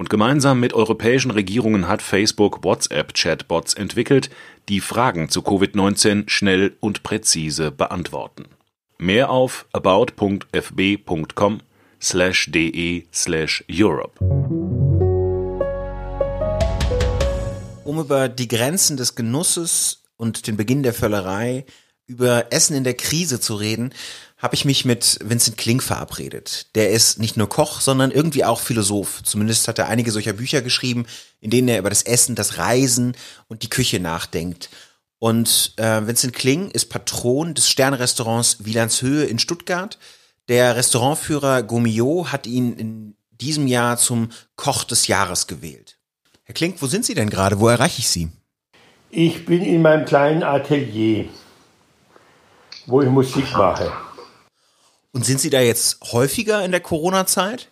Und gemeinsam mit europäischen Regierungen hat Facebook WhatsApp-Chatbots entwickelt, die Fragen zu Covid-19 schnell und präzise beantworten. Mehr auf about.fb.com slash de slash Europe. Um über die Grenzen des Genusses und den Beginn der Völlerei, über Essen in der Krise zu reden, habe ich mich mit Vincent Kling verabredet. Der ist nicht nur Koch, sondern irgendwie auch Philosoph. Zumindest hat er einige solcher Bücher geschrieben, in denen er über das Essen, das Reisen und die Küche nachdenkt. Und äh, Vincent Kling ist Patron des Sternrestaurants Wielandshöhe in Stuttgart. Der Restaurantführer Gomio hat ihn in diesem Jahr zum Koch des Jahres gewählt. Herr Kling, wo sind Sie denn gerade? Wo erreiche ich Sie? Ich bin in meinem kleinen Atelier, wo ich Musik mache. Und sind Sie da jetzt häufiger in der Corona-Zeit?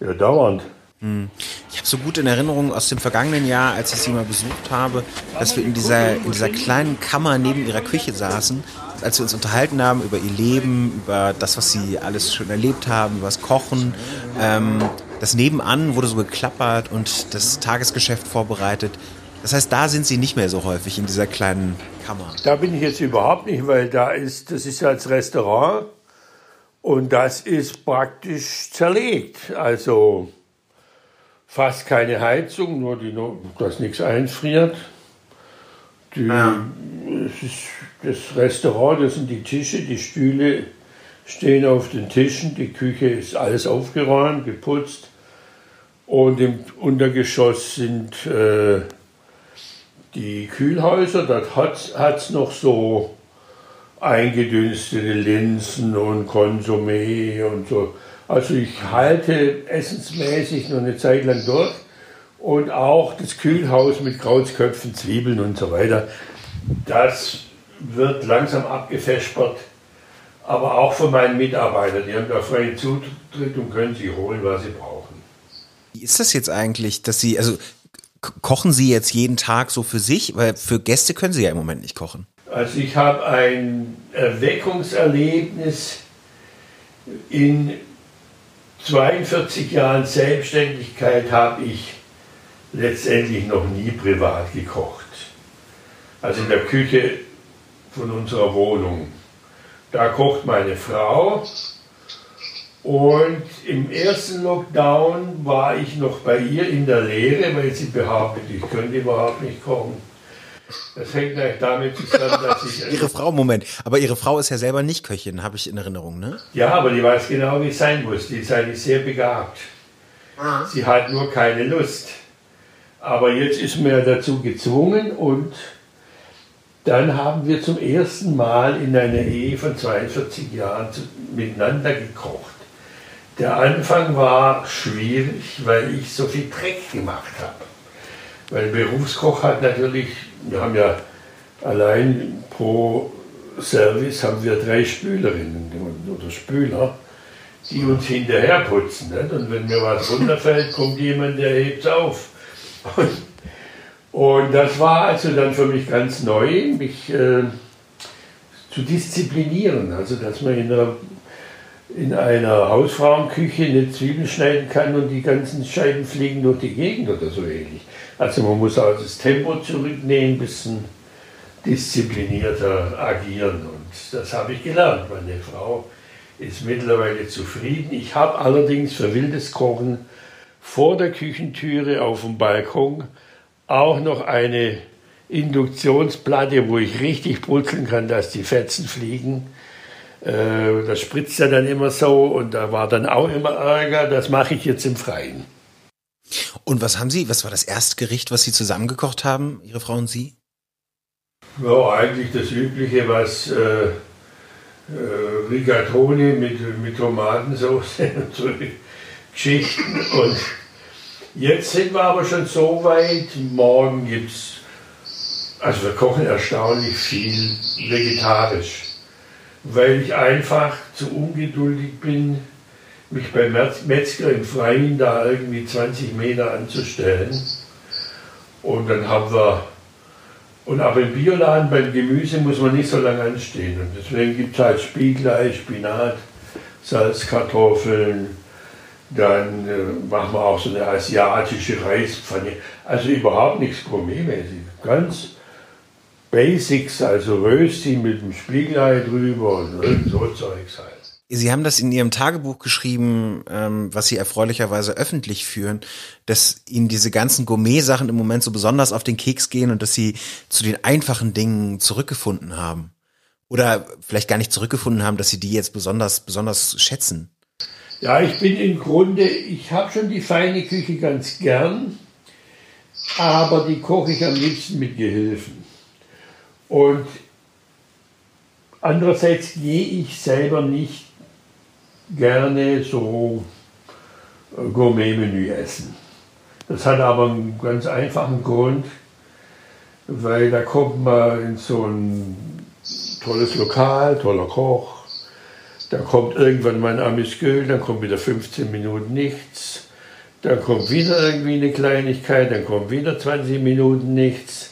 Ja, dauernd. Ich habe so gut in Erinnerung aus dem vergangenen Jahr, als ich sie mal besucht habe, dass wir in dieser, in dieser kleinen Kammer neben ihrer Küche saßen, als wir uns unterhalten haben über ihr Leben, über das, was sie alles schon erlebt haben, über das Kochen. Ähm, das Nebenan wurde so geklappert und das Tagesgeschäft vorbereitet. Das heißt, da sind sie nicht mehr so häufig in dieser kleinen Kammer. Da bin ich jetzt überhaupt nicht, weil da ist, das ist ja als Restaurant und das ist praktisch zerlegt. Also fast keine Heizung, nur die, dass nichts einfriert. Die, Ja. es ist das Restaurant, das sind die Tische, die Stühle stehen auf den Tischen, die Küche ist alles aufgeräumt, geputzt und im Untergeschoss sind äh, die Kühlhäuser, dort hat es noch so eingedünstete Linsen und Konsumé und so. Also ich halte essensmäßig noch eine Zeit lang durch und auch das Kühlhaus mit Krautsköpfen, Zwiebeln und so weiter, das wird langsam abgefespert, aber auch von meinen Mitarbeitern. Die haben da freien Zutritt und können sich holen, was sie brauchen. Wie ist das jetzt eigentlich, dass Sie, also kochen Sie jetzt jeden Tag so für sich? Weil für Gäste können Sie ja im Moment nicht kochen. Also ich habe ein Erweckungserlebnis in 42 Jahren Selbstständigkeit habe ich letztendlich noch nie privat gekocht. Also in der Küche von unserer Wohnung. Da kocht meine Frau und im ersten Lockdown war ich noch bei ihr in der Lehre, weil sie behauptet, ich könnte überhaupt nicht kochen. Das hängt gleich damit zusammen, dass ich... Ihre Frau, Moment, aber Ihre Frau ist ja selber nicht Köchin, habe ich in Erinnerung, ne? Ja, aber die weiß genau, wie es sein muss. Die ist eigentlich sehr begabt. Sie hat nur keine Lust. Aber jetzt ist man ja dazu gezwungen und dann haben wir zum ersten Mal in einer Ehe von 42 Jahren miteinander gekocht. Der Anfang war schwierig, weil ich so viel Dreck gemacht habe. Weil ein Berufskoch hat natürlich, wir haben ja allein pro Service haben wir drei Spülerinnen oder Spüler, die uns hinterher putzen. Nicht? Und wenn mir was runterfällt, kommt jemand, der hebt es auf. Und, und das war also dann für mich ganz neu, mich äh, zu disziplinieren. Also, dass man in einer, in einer Hausfrauenküche eine Zwiebel schneiden kann und die ganzen Scheiben fliegen durch die Gegend oder so ähnlich. Also, man muss auch das Tempo zurücknehmen, ein bisschen disziplinierter agieren. Und das habe ich gelernt. Meine Frau ist mittlerweile zufrieden. Ich habe allerdings für wildes Kochen vor der Küchentüre auf dem Balkon auch noch eine Induktionsplatte, wo ich richtig brutzeln kann, dass die Fetzen fliegen. Äh, Das spritzt ja dann immer so und da war dann auch immer Ärger. Das mache ich jetzt im Freien. Und was haben Sie, was war das erste Gericht, was Sie zusammengekocht haben, Ihre Frau und Sie? Ja, eigentlich das Übliche, was äh, äh, Rigatoni mit, mit Tomatensauce und so Geschichten. Und jetzt sind wir aber schon so weit, morgen gibt es Also wir kochen erstaunlich viel vegetarisch, weil ich einfach zu ungeduldig bin, mich beim Metzger im Freien da irgendwie 20 Meter anzustellen. Und dann haben wir, und aber im Bioladen beim Gemüse muss man nicht so lange anstehen. Und deswegen gibt es halt Spiegelei, Spinat, Salzkartoffeln, dann äh, machen wir auch so eine asiatische Reispfanne. Also überhaupt nichts gourmetmäßig. Ganz Basics, also Rösti mit dem Spiegelei drüber und so Zeugs halt. Sie haben das in Ihrem Tagebuch geschrieben, ähm, was Sie erfreulicherweise öffentlich führen, dass Ihnen diese ganzen Gourmet-Sachen im Moment so besonders auf den Keks gehen und dass Sie zu den einfachen Dingen zurückgefunden haben. Oder vielleicht gar nicht zurückgefunden haben, dass Sie die jetzt besonders, besonders schätzen. Ja, ich bin im Grunde, ich habe schon die feine Küche ganz gern, aber die koche ich am liebsten mit Gehilfen. Und andererseits gehe ich selber nicht gerne so äh, Gourmet-Menü essen. Das hat aber einen ganz einfachen Grund, weil da kommt man in so ein tolles Lokal, toller Koch, da kommt irgendwann mal ein Amüsgöl, dann kommt wieder 15 Minuten nichts, dann kommt wieder irgendwie eine Kleinigkeit, dann kommt wieder 20 Minuten nichts.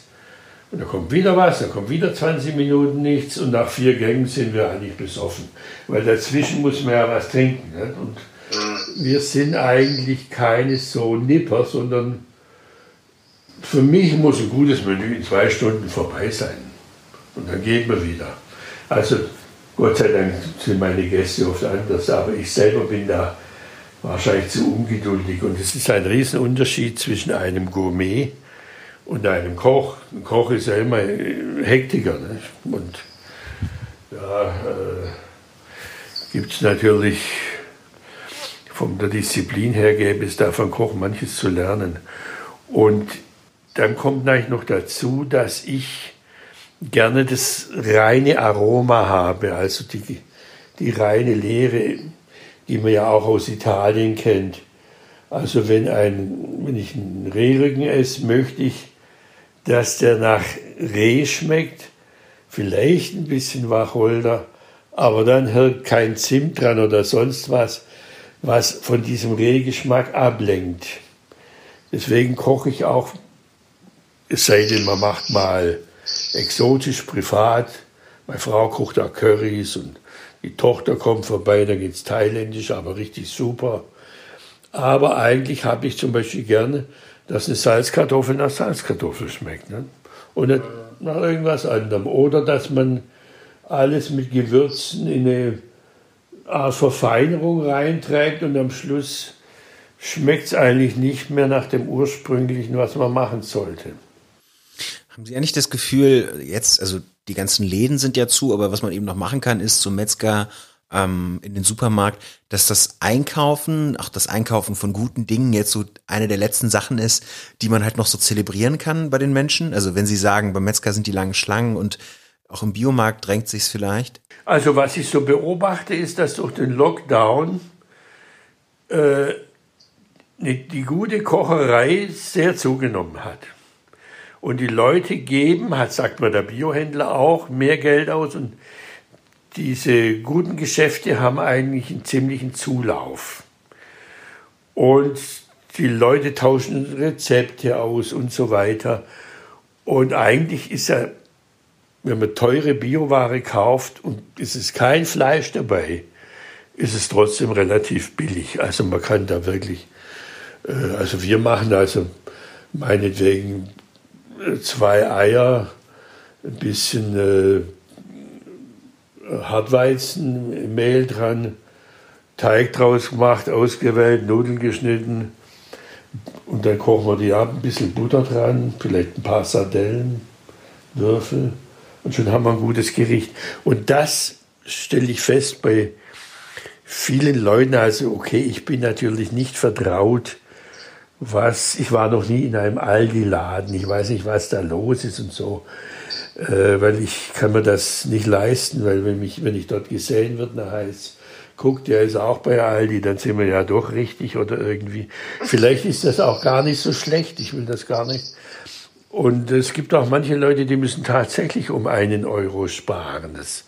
Und dann kommt wieder was, dann kommt wieder 20 Minuten nichts und nach vier Gängen sind wir eigentlich besoffen. Weil dazwischen muss man ja was trinken. Nicht? Und wir sind eigentlich keine so Nipper, sondern für mich muss ein gutes Menü in zwei Stunden vorbei sein. Und dann geht man wieder. Also Gott sei Dank sind meine Gäste oft anders, aber ich selber bin da wahrscheinlich zu ungeduldig. Und es ist ein Riesenunterschied zwischen einem Gourmet und einem Koch. Ein Koch ist ja immer Hektiker. Ne? Und da äh, gibt es natürlich, von der Disziplin her gäbe es da von Koch manches zu lernen. Und dann kommt eigentlich noch dazu, dass ich gerne das reine Aroma habe, also die, die reine Leere, die man ja auch aus Italien kennt. Also wenn, ein, wenn ich einen Rehrücken esse, möchte ich, dass der nach Reh schmeckt, vielleicht ein bisschen Wacholder, aber dann halt kein Zimt dran oder sonst was, was von diesem Rehgeschmack ablenkt. Deswegen koche ich auch, es sei denn, man macht mal exotisch, privat. Meine Frau kocht da Currys und die Tochter kommt vorbei, da geht es thailändisch, aber richtig super. Aber eigentlich habe ich zum Beispiel gerne, dass eine Salzkartoffel nach Salzkartoffel schmeckt. Ne? Und nicht nach irgendwas anderem. Oder dass man alles mit Gewürzen in eine Art Verfeinerung reinträgt und am Schluss schmeckt es eigentlich nicht mehr nach dem ursprünglichen, was man machen sollte. Haben Sie eigentlich das Gefühl, jetzt, also die ganzen Läden sind ja zu, aber was man eben noch machen kann, ist zum Metzger ähm, in den Supermarkt, dass das Einkaufen, auch das Einkaufen von guten Dingen jetzt so eine der letzten Sachen ist, die man halt noch so zelebrieren kann bei den Menschen. Also wenn Sie sagen, beim Metzger sind die langen Schlangen und auch im Biomarkt drängt sich's vielleicht. Also was ich so beobachte, ist, dass durch den Lockdown äh, die gute Kocherei sehr zugenommen hat. Und die Leute geben, hat, sagt man der Biohändler auch, mehr Geld aus. Und diese guten Geschäfte haben eigentlich einen ziemlichen Zulauf. Und die Leute tauschen Rezepte aus und so weiter. Und eigentlich ist ja, wenn man teure Bioware kauft und es ist kein Fleisch dabei, ist es trotzdem relativ billig. Also man kann da wirklich, äh, also wir machen also meinetwegen zwei Eier, ein bisschen äh, Hartweizenmehl dran, Teig draus gemacht, ausgewählt, Nudeln geschnitten. Und dann kochen wir die ab, ein bisschen Butter dran, vielleicht ein paar Sardellen, Würfel. Und schon haben wir ein gutes Gericht. Und das stelle ich fest bei vielen Leuten, also okay, ich bin natürlich nicht vertraut was, ich war noch nie in einem Aldi-Laden, ich weiß nicht, was da los ist und so, äh, weil ich kann mir das nicht leisten, weil wenn, mich, wenn ich dort gesehen wird, dann heißt guck, der ist auch bei Aldi, dann sind wir ja doch richtig oder irgendwie. Vielleicht ist das auch gar nicht so schlecht, ich will das gar nicht. Und es gibt auch manche Leute, die müssen tatsächlich um einen Euro sparen. Das,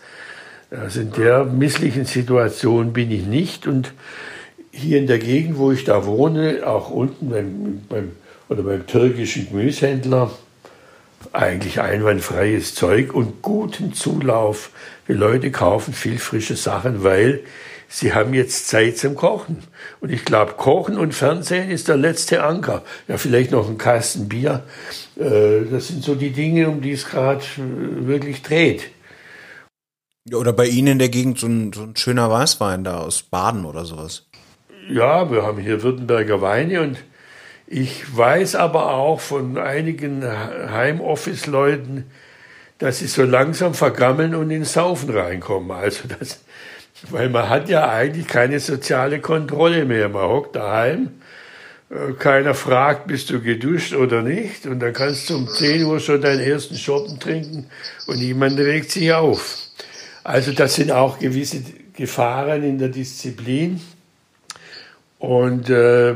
also in der misslichen Situation bin ich nicht. Und hier in der Gegend, wo ich da wohne, auch unten beim, beim, oder beim türkischen Gemüsehändler, eigentlich einwandfreies Zeug und guten Zulauf. Die Leute kaufen viel frische Sachen, weil sie haben jetzt Zeit zum Kochen. Und ich glaube, Kochen und Fernsehen ist der letzte Anker. Ja, vielleicht noch ein Kasten Bier. Äh, das sind so die Dinge, um die es gerade äh, wirklich dreht. Oder bei Ihnen in der Gegend so ein, so ein schöner Weißwein da aus Baden oder sowas. Ja, wir haben hier Württemberger Weine und ich weiß aber auch von einigen Heimoffice-Leuten, dass sie so langsam vergammeln und ins Saufen reinkommen. Also das, weil man hat ja eigentlich keine soziale Kontrolle mehr. Man hockt daheim, äh, keiner fragt, bist du geduscht oder nicht. Und dann kannst du um 10 Uhr schon deinen ersten Schoppen trinken und niemand regt sich auf. Also das sind auch gewisse Gefahren in der Disziplin. Und äh,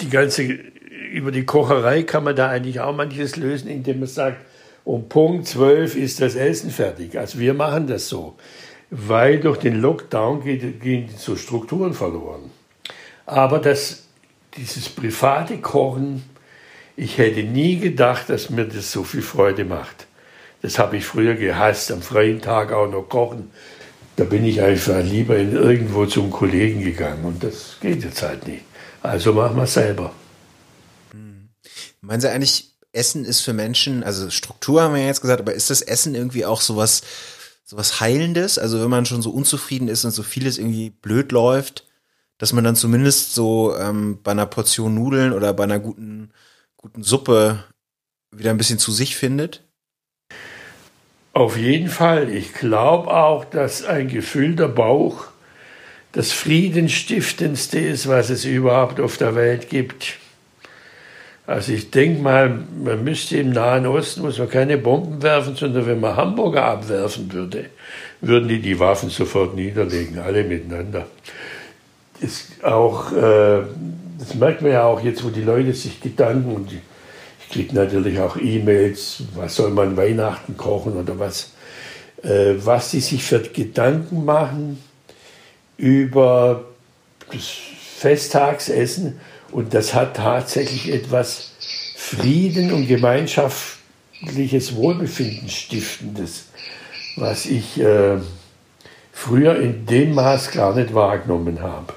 die ganze, über die Kocherei kann man da eigentlich auch manches lösen, indem man sagt, um Punkt 12 ist das Essen fertig. Also wir machen das so weil durch den Lockdown gehen so Strukturen verloren. Aber das, dieses private Kochen, ich hätte nie gedacht, dass mir das so viel Freude macht. Das habe ich früher gehasst, am freien Tag auch noch kochen. Da bin ich einfach lieber in irgendwo zum Kollegen gegangen und das geht jetzt halt nicht. Also machen wir es selber. Meinen Sie eigentlich, Essen ist für Menschen, also Struktur haben wir ja jetzt gesagt, aber ist das Essen irgendwie auch sowas, sowas Heilendes. Also wenn man schon so unzufrieden ist und so vieles irgendwie blöd läuft, dass man dann zumindest so ähm, bei einer Portion Nudeln oder bei einer guten, guten Suppe wieder ein bisschen zu sich findet? Auf jeden Fall. Ich glaube auch, dass ein gefüllter Bauch das Friedenstiftendste ist, was es überhaupt auf der Welt gibt. Also ich denke mal, man müsste im Nahen Osten, muss man keine Bomben werfen, sondern wenn man Hamburger abwerfen würde, würden die die Waffen sofort niederlegen, alle miteinander. Das, auch, äh, das merkt man ja auch jetzt, wo die Leute sich Gedanken, und ich kriege natürlich auch E-Mails, was soll man Weihnachten kochen oder was, äh, was sie sich für Gedanken machen über das Festtagsessen und das hat tatsächlich etwas Frieden und gemeinschaftliches Wohlbefinden stiftendes, was ich äh, früher in dem Maß gar nicht wahrgenommen habe.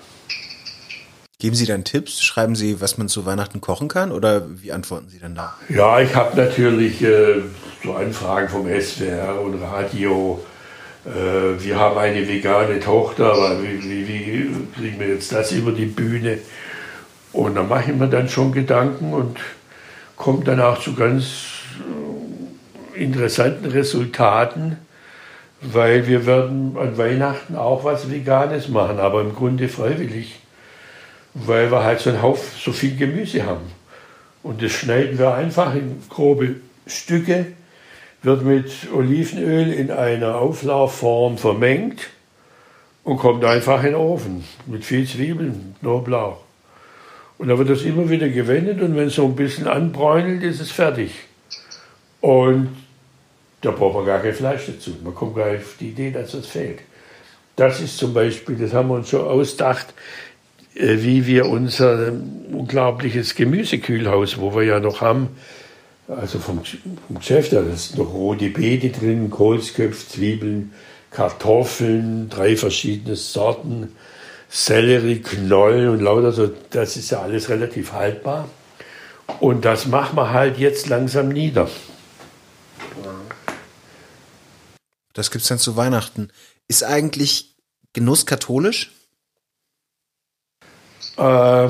Geben Sie dann Tipps? Schreiben Sie, was man zu Weihnachten kochen kann? Oder wie antworten Sie dann da? Ja, ich habe natürlich äh, so Anfragen vom SWR und Radio. Äh, wir haben eine vegane Tochter, aber wie, wie, wie kriegen wir jetzt das über die Bühne? Und da mache ich mir dann schon Gedanken und komme dann auch zu ganz äh, interessanten Resultaten, weil wir werden an Weihnachten auch was Veganes machen, aber im Grunde freiwillig, weil wir halt so einen Haufen, so viel Gemüse haben. Und das schneiden wir einfach in grobe Stücke, wird mit Olivenöl in einer Auflaufform vermengt und kommt einfach in den Ofen mit viel Zwiebeln, Knoblauch. Und dann wird das immer wieder gewendet und wenn es so ein bisschen anbräunelt, ist es fertig. Und da braucht man gar kein Fleisch dazu. Man kommt gar nicht auf die Idee, dass das fehlt. Das ist zum Beispiel, das haben wir uns schon ausgedacht, äh, wie wir unser unglaubliches Gemüsekühlhaus, wo wir ja noch haben, also vom, vom Geschäft, da ist noch rote Beete drin, Kohlsköpfe, Zwiebeln, Kartoffeln, drei verschiedene Sorten, Sellerie, Knoll und lauter so, das ist ja alles relativ haltbar. Und das machen wir halt jetzt langsam nieder. Das gibt es dann zu Weihnachten. Ist eigentlich Genuss katholisch? Äh,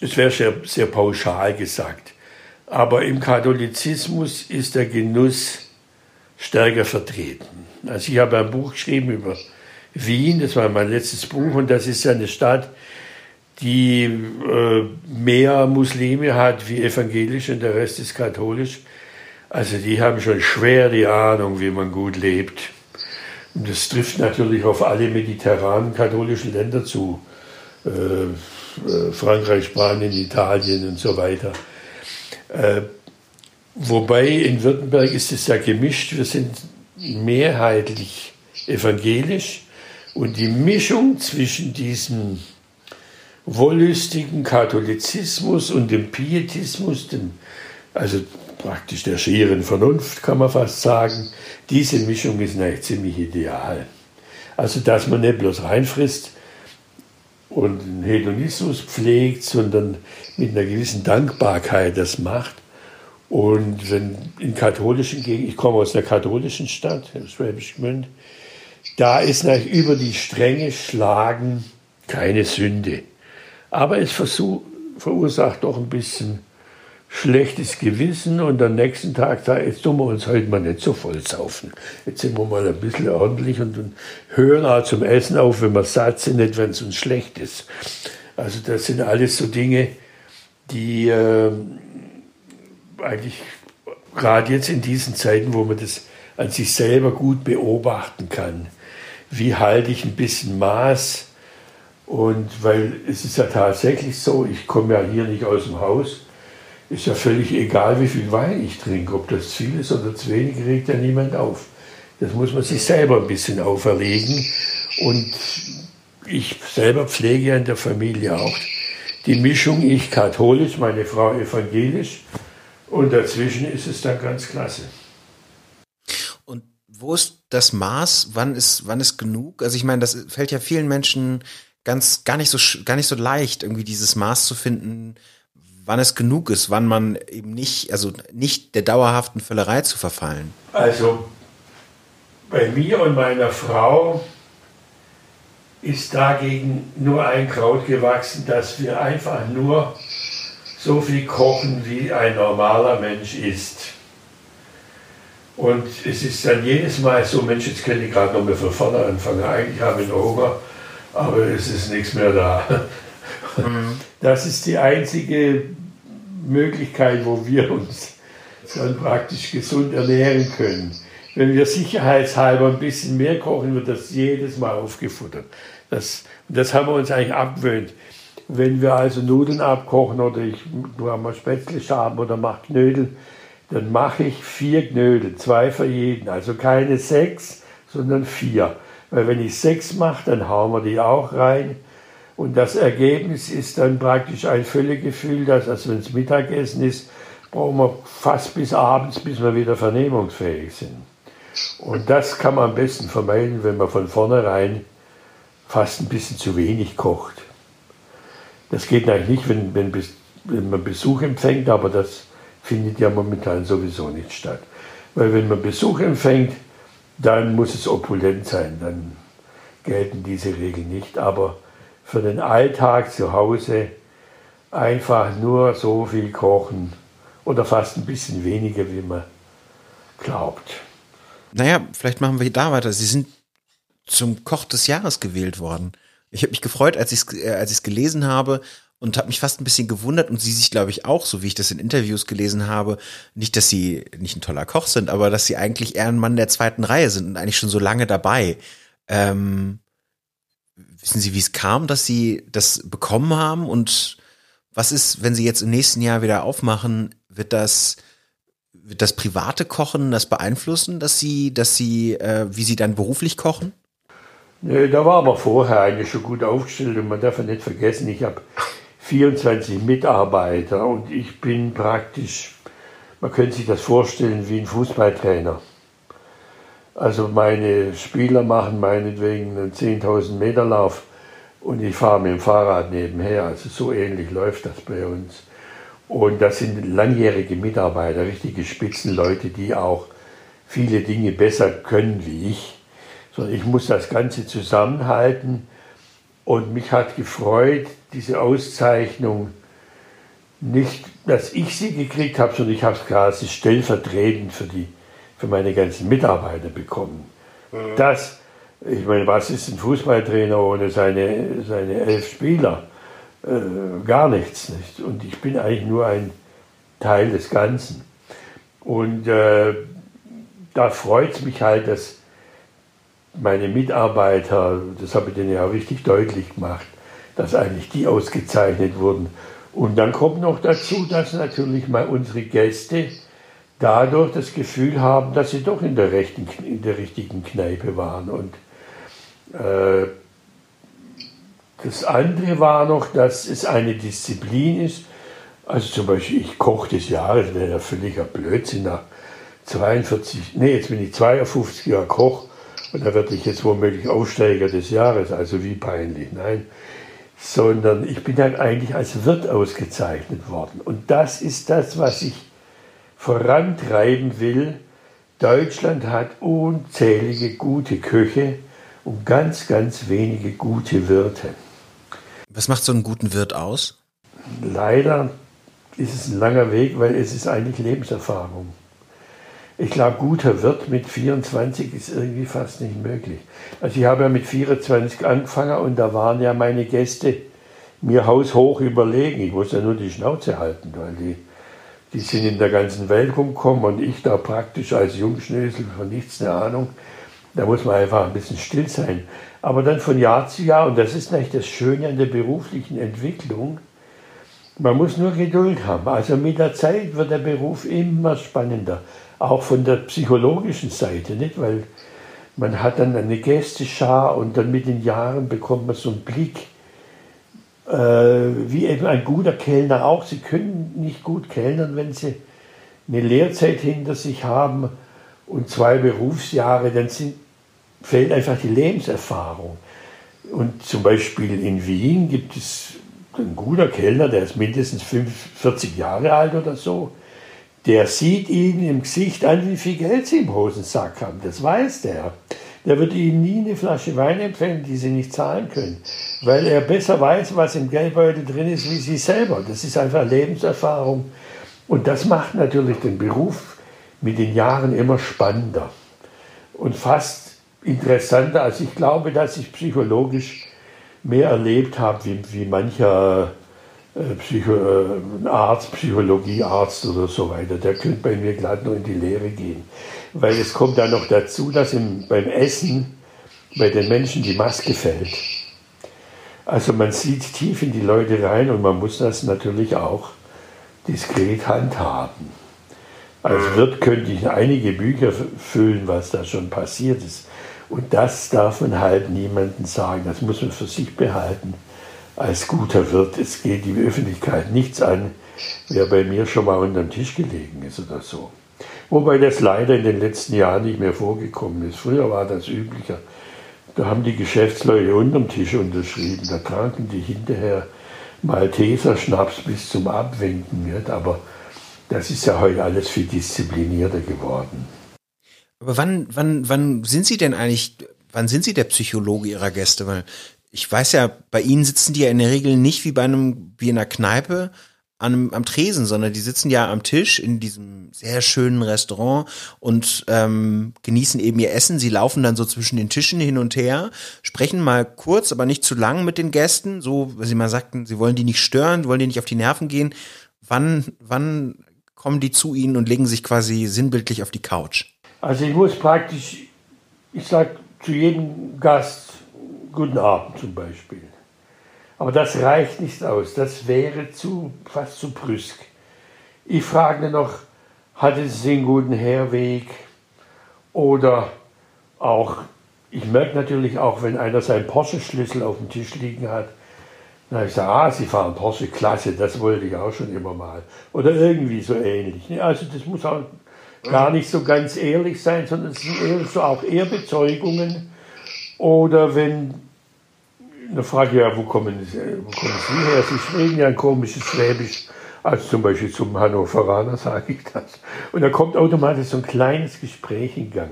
es wäre sehr, sehr pauschal gesagt. Aber im Katholizismus ist der Genuss stärker vertreten. Also ich habe ein Buch geschrieben über Wien, das war mein letztes Buch, und das ist ja eine Stadt, die äh, mehr Muslime hat wie evangelisch und der Rest ist katholisch. Also die haben schon schwer die Ahnung, wie man gut lebt. Und das trifft natürlich auf alle mediterranen katholischen Länder zu. Äh, äh Frankreich, Spanien, Italien und so weiter. Äh, Wobei in Württemberg ist es ja gemischt. Wir sind mehrheitlich evangelisch und die Mischung zwischen diesem wollüstigen Katholizismus und dem Pietismus, dem, also praktisch der scheren Vernunft, kann man fast sagen, diese Mischung ist eigentlich ziemlich ideal. Also, dass man nicht bloß reinfrisst und einen Hedonismus pflegt, sondern mit einer gewissen Dankbarkeit das macht. Und wenn in katholischen Gegenden, ich komme aus der katholischen Stadt, Schwäbisch Gmünd, da ist natürlich über die Strenge Schlagen keine Sünde. Aber es versuch, verursacht doch ein bisschen schlechtes Gewissen und am nächsten Tag sagt, jetzt tun wir uns heute mal nicht so voll saufen. Jetzt sind wir mal ein bisschen ordentlich und, und hören auch zum Essen auf, wenn wir satt sind, nicht wenn es uns schlecht ist. Also das sind alles so Dinge, die äh, eigentlich gerade jetzt in diesen Zeiten, wo man das an sich selber gut beobachten kann, wie halte ich ein bisschen Maß und weil es ist ja tatsächlich so, ich komme ja hier nicht aus dem Haus, ist ja völlig egal, wie viel Wein ich trinke. Ob das viel ist oder zu wenig, regt ja niemand auf. Das muss man sich selber ein bisschen auferlegen. Und ich selber pflege ja in der Familie auch die Mischung, ich katholisch, meine Frau evangelisch. Und dazwischen ist es dann ganz klasse. Und wo ist das Maß? Wann ist, wann ist genug? Also ich meine, das fällt ja vielen Menschen ganz gar nicht so gar nicht so leicht, irgendwie dieses Maß zu finden, wann es genug ist, wann man eben nicht, also nicht der dauerhaften Völlerei zu verfallen. Also bei mir und meiner Frau ist dagegen nur ein Kraut gewachsen, dass wir einfach nur so viel kochen, wie ein normaler Mensch isst. Und es ist dann jedes Mal so, Mensch, jetzt könnte ich gerade noch mal von vorne anfangen. Eigentlich habe ich noch Hunger aber es ist nichts mehr da. Mhm. Das ist die einzige Möglichkeit, wo wir uns dann praktisch gesund ernähren können. Wenn wir sicherheitshalber ein bisschen mehr kochen, wird das jedes Mal aufgefuttert. Das, das haben wir uns eigentlich abgewöhnt. Wenn wir also Nudeln abkochen oder ich nur mal Spätzle haben oder mache Knödel, dann mache ich vier Knödel, zwei für jeden. Also keine sechs, sondern vier. Weil wenn ich sechs mache, dann hauen wir die auch rein. Und das Ergebnis ist dann praktisch ein Völlegefühl, dass, also wenn es Mittagessen ist, brauchen wir fast bis abends, bis wir wieder vernehmungsfähig sind. Und das kann man am besten vermeiden, wenn man von vornherein fast ein bisschen zu wenig kocht. Das geht natürlich nicht, wenn, wenn, wenn man Besuch empfängt, aber das findet ja momentan sowieso nicht statt. Weil wenn man Besuch empfängt, dann muss es opulent sein, dann gelten diese Regeln nicht. Aber für den Alltag zu Hause einfach nur so viel kochen oder fast ein bisschen weniger, wie man glaubt. Naja, vielleicht machen wir da weiter. Sie sind zum Koch des Jahres gewählt worden. Ich habe mich gefreut, als ich es äh, als gelesen habe und habe mich fast ein bisschen gewundert und sie sich, glaube ich, auch, so wie ich das in Interviews gelesen habe, nicht, dass sie nicht ein toller Koch sind, aber dass sie eigentlich eher ein Mann der zweiten Reihe sind und eigentlich schon so lange dabei. Ähm, wissen Sie, wie es kam, dass Sie das bekommen haben und was ist, wenn Sie jetzt im nächsten Jahr wieder aufmachen, wird das wird das private Kochen das beeinflussen, dass Sie, dass Sie, äh, wie Sie dann beruflich kochen? Nee, da war aber vorher eigentlich schon gut aufgestellt und man darf ja nicht vergessen, ich habe 24 Mitarbeiter und ich bin praktisch, man könnte sich das vorstellen wie ein Fußballtrainer. Also meine Spieler machen meinetwegen einen 10.000 Meter Lauf und ich fahre mit dem Fahrrad nebenher. Also so ähnlich läuft das bei uns. Und das sind langjährige Mitarbeiter, richtige Spitzenleute, die auch viele Dinge besser können wie ich. Sondern ich muss das Ganze zusammenhalten und mich hat gefreut, diese Auszeichnung, nicht, dass ich sie gekriegt habe, sondern ich habe es quasi stellvertretend für, die, für meine ganzen Mitarbeiter bekommen. Mhm. Das, ich meine, was ist ein Fußballtrainer ohne seine, seine elf Spieler? Äh, gar nichts. Nicht? Und ich bin eigentlich nur ein Teil des Ganzen. Und äh, da freut es mich halt, dass meine Mitarbeiter, das habe ich denen ja richtig deutlich gemacht, dass eigentlich die ausgezeichnet wurden. Und dann kommt noch dazu, dass natürlich mal unsere Gäste dadurch das Gefühl haben, dass sie doch in der, rechten, in der richtigen Kneipe waren. Und äh, das andere war noch, dass es eine Disziplin ist. Also zum Beispiel, ich koche des Jahres, wäre ja völliger Blödsinn nach 42, nee, jetzt bin ich 52 Jahre Koch und da werde ich jetzt womöglich Aufsteiger des Jahres, also wie peinlich, nein. Sondern ich bin dann eigentlich als Wirt ausgezeichnet worden. Und das ist das, was ich vorantreiben will. Deutschland hat unzählige gute Köche und ganz, ganz wenige gute Wirte. Was macht so einen guten Wirt aus? Leider ist es ein langer Weg, weil es ist eigentlich Lebenserfahrung. Ich glaube, guter Wirt mit 24 ist irgendwie fast nicht möglich. Also ich habe ja mit 24 angefangen und da waren ja meine Gäste mir haushoch überlegen. Ich musste ja nur die Schnauze halten, weil die, die sind in der ganzen Welt rumgekommen und ich da praktisch als Jungschnösel von nichts eine Ahnung. Da muss man einfach ein bisschen still sein. Aber dann von Jahr zu Jahr, und das ist nicht das Schöne an der beruflichen Entwicklung, man muss nur Geduld haben. Also mit der Zeit wird der Beruf immer spannender auch von der psychologischen Seite, nicht? Weil man hat dann eine Gästeschar und dann mit den Jahren bekommt man so einen Blick, äh, wie eben ein guter Kellner auch. Sie können nicht gut kellnern, wenn sie eine Lehrzeit hinter sich haben und zwei Berufsjahre, dann sind, fehlt einfach die Lebenserfahrung. Und zum Beispiel in Wien gibt es einen guter Kellner, der ist mindestens 40 Jahre alt oder so der sieht Ihnen im Gesicht an, wie viel Geld Sie im Hosensack haben. Das weiß der. Der wird Ihnen nie eine Flasche Wein empfehlen, die Sie nicht zahlen können, weil er besser weiß, was im Geldbeutel drin ist, wie Sie selber. Das ist einfach Lebenserfahrung. Und das macht natürlich den Beruf mit den Jahren immer spannender und fast interessanter, als ich glaube, dass ich psychologisch mehr erlebt habe, wie, wie mancher äh, Psycho, äh, Arzt, Psychologiearzt oder so weiter, der könnte bei mir glatt nur in die Lehre gehen. Weil es kommt dann noch dazu, dass im, beim Essen bei den Menschen die Maske fällt. Also man sieht tief in die Leute rein und man muss das natürlich auch diskret handhaben. Als Wirt könnte ich einige Bücher füllen, was da schon passiert ist. Und das darf man halt niemandem sagen. Das muss man für sich behalten als guter Wirt, es geht die Öffentlichkeit nichts an, wer bei mir schon mal unter dem Tisch gelegen ist oder so. Wobei das leider in den letzten Jahren nicht mehr vorgekommen ist. Früher war das üblicher. Da haben die Geschäftsleute unterm Tisch unterschrieben. Da tranken die hinterher Malteser Schnaps bis zum Abwinken. Aber das ist ja heute alles viel disziplinierter geworden. Aber wann, wann, wann sind Sie denn eigentlich, wann sind Sie der Psychologe Ihrer Gäste? Weil ich weiß ja, bei Ihnen sitzen die ja in der Regel nicht wie bei einem, wie in einer Kneipe an, am Tresen, sondern die sitzen ja am Tisch in diesem sehr schönen Restaurant und ähm, genießen eben ihr Essen. Sie laufen dann so zwischen den Tischen hin und her, sprechen mal kurz, aber nicht zu lang mit den Gästen, so, weil sie mal sagten, sie wollen die nicht stören, wollen die nicht auf die Nerven gehen. Wann, wann kommen die zu Ihnen und legen sich quasi sinnbildlich auf die Couch? Also ich muss praktisch, ich sag zu jedem Gast, Guten Abend zum Beispiel. Aber das reicht nicht aus, das wäre zu, fast zu brüsk. Ich frage noch, hatte Sie einen guten Herweg? Oder auch, ich merke natürlich auch, wenn einer seinen Porsche-Schlüssel auf dem Tisch liegen hat, dann habe ich gesagt, ah, Sie fahren Porsche, klasse, das wollte ich auch schon immer mal. Oder irgendwie so ähnlich. Also das muss auch gar nicht so ganz ehrlich sein, sondern es sind eher so auch Ehrbezeugungen. Oder wenn da frage ja, wo kommen, Sie, wo kommen Sie her? Sie sprechen ja ein komisches Schwäbisch. Also zum Beispiel zum Hannoveraner sage ich das. Und da kommt automatisch so ein kleines Gespräch in Gang.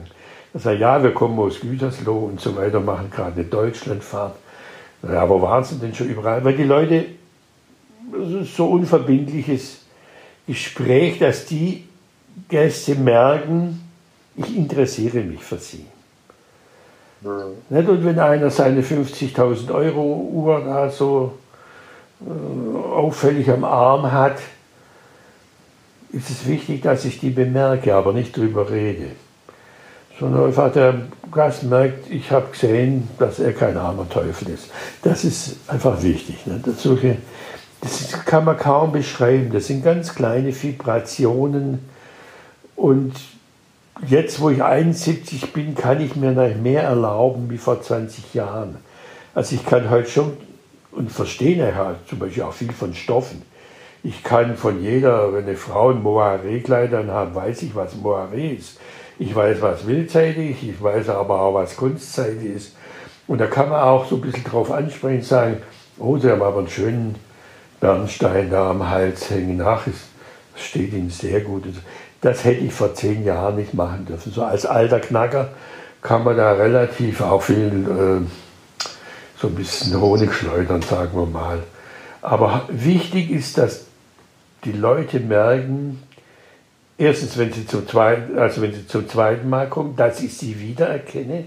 Da ich, ja, wir kommen aus Gütersloh und so weiter, machen gerade eine Deutschlandfahrt. Ja, wo waren Sie denn schon überall? Weil die Leute, so unverbindliches Gespräch, dass die Gäste merken, ich interessiere mich für sie. Mhm. Und wenn einer seine 50.000 Euro Uhr da so äh, auffällig am Arm hat, ist es wichtig, dass ich die bemerke, aber nicht drüber rede. Sondern einfach der Gast merkt, ich habe gesehen, dass er kein armer Teufel ist. Das ist einfach wichtig. Ne? Das, solche, das kann man kaum beschreiben. Das sind ganz kleine Vibrationen, Und jetzt, wo ich 71 bin, kann ich mir noch mehr erlauben wie vor 20 Jahren. Also ich kann heute schon und verstehe halt zum Beispiel auch viel von Stoffen. Ich kann von jeder, wenn eine Frau ein Moiré-Kleid hat, weiß ich, was Moiré ist. Ich weiß, was wildseitig, ich weiß aber auch, was kunstseitig ist. Und da kann man auch so ein bisschen drauf ansprechen, sagen, oh, Sie haben aber einen schönen Bernstein da am Hals hängen. Ach, es steht Ihnen sehr gut. Das hätte ich vor zehn Jahren nicht machen dürfen. So als alter Knacker kann man da relativ auch viel äh, so ein bisschen Honig schleudern, sagen wir mal. Aber wichtig ist, dass die Leute merken, erstens, wenn sie zum zweiten, also wenn sie zum zweiten Mal kommen, dass ich sie wiedererkenne.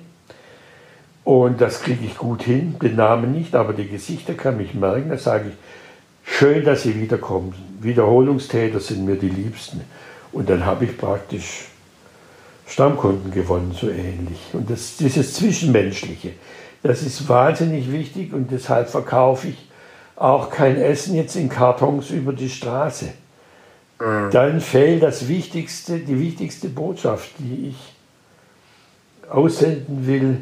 Und das kriege ich gut hin, den Namen nicht, aber die Gesichter kann ich merken. Da sage ich, schön, dass sie wiederkommen. Wiederholungstäter sind mir die Liebsten. Und dann habe ich praktisch Stammkunden gewonnen, so ähnlich. Und das, dieses Zwischenmenschliche, das ist wahnsinnig wichtig und deshalb verkaufe ich auch kein Essen jetzt in Kartons über die Straße. Mhm. Dann fehlt das Wichtigste, die wichtigste Botschaft, die ich aussenden will,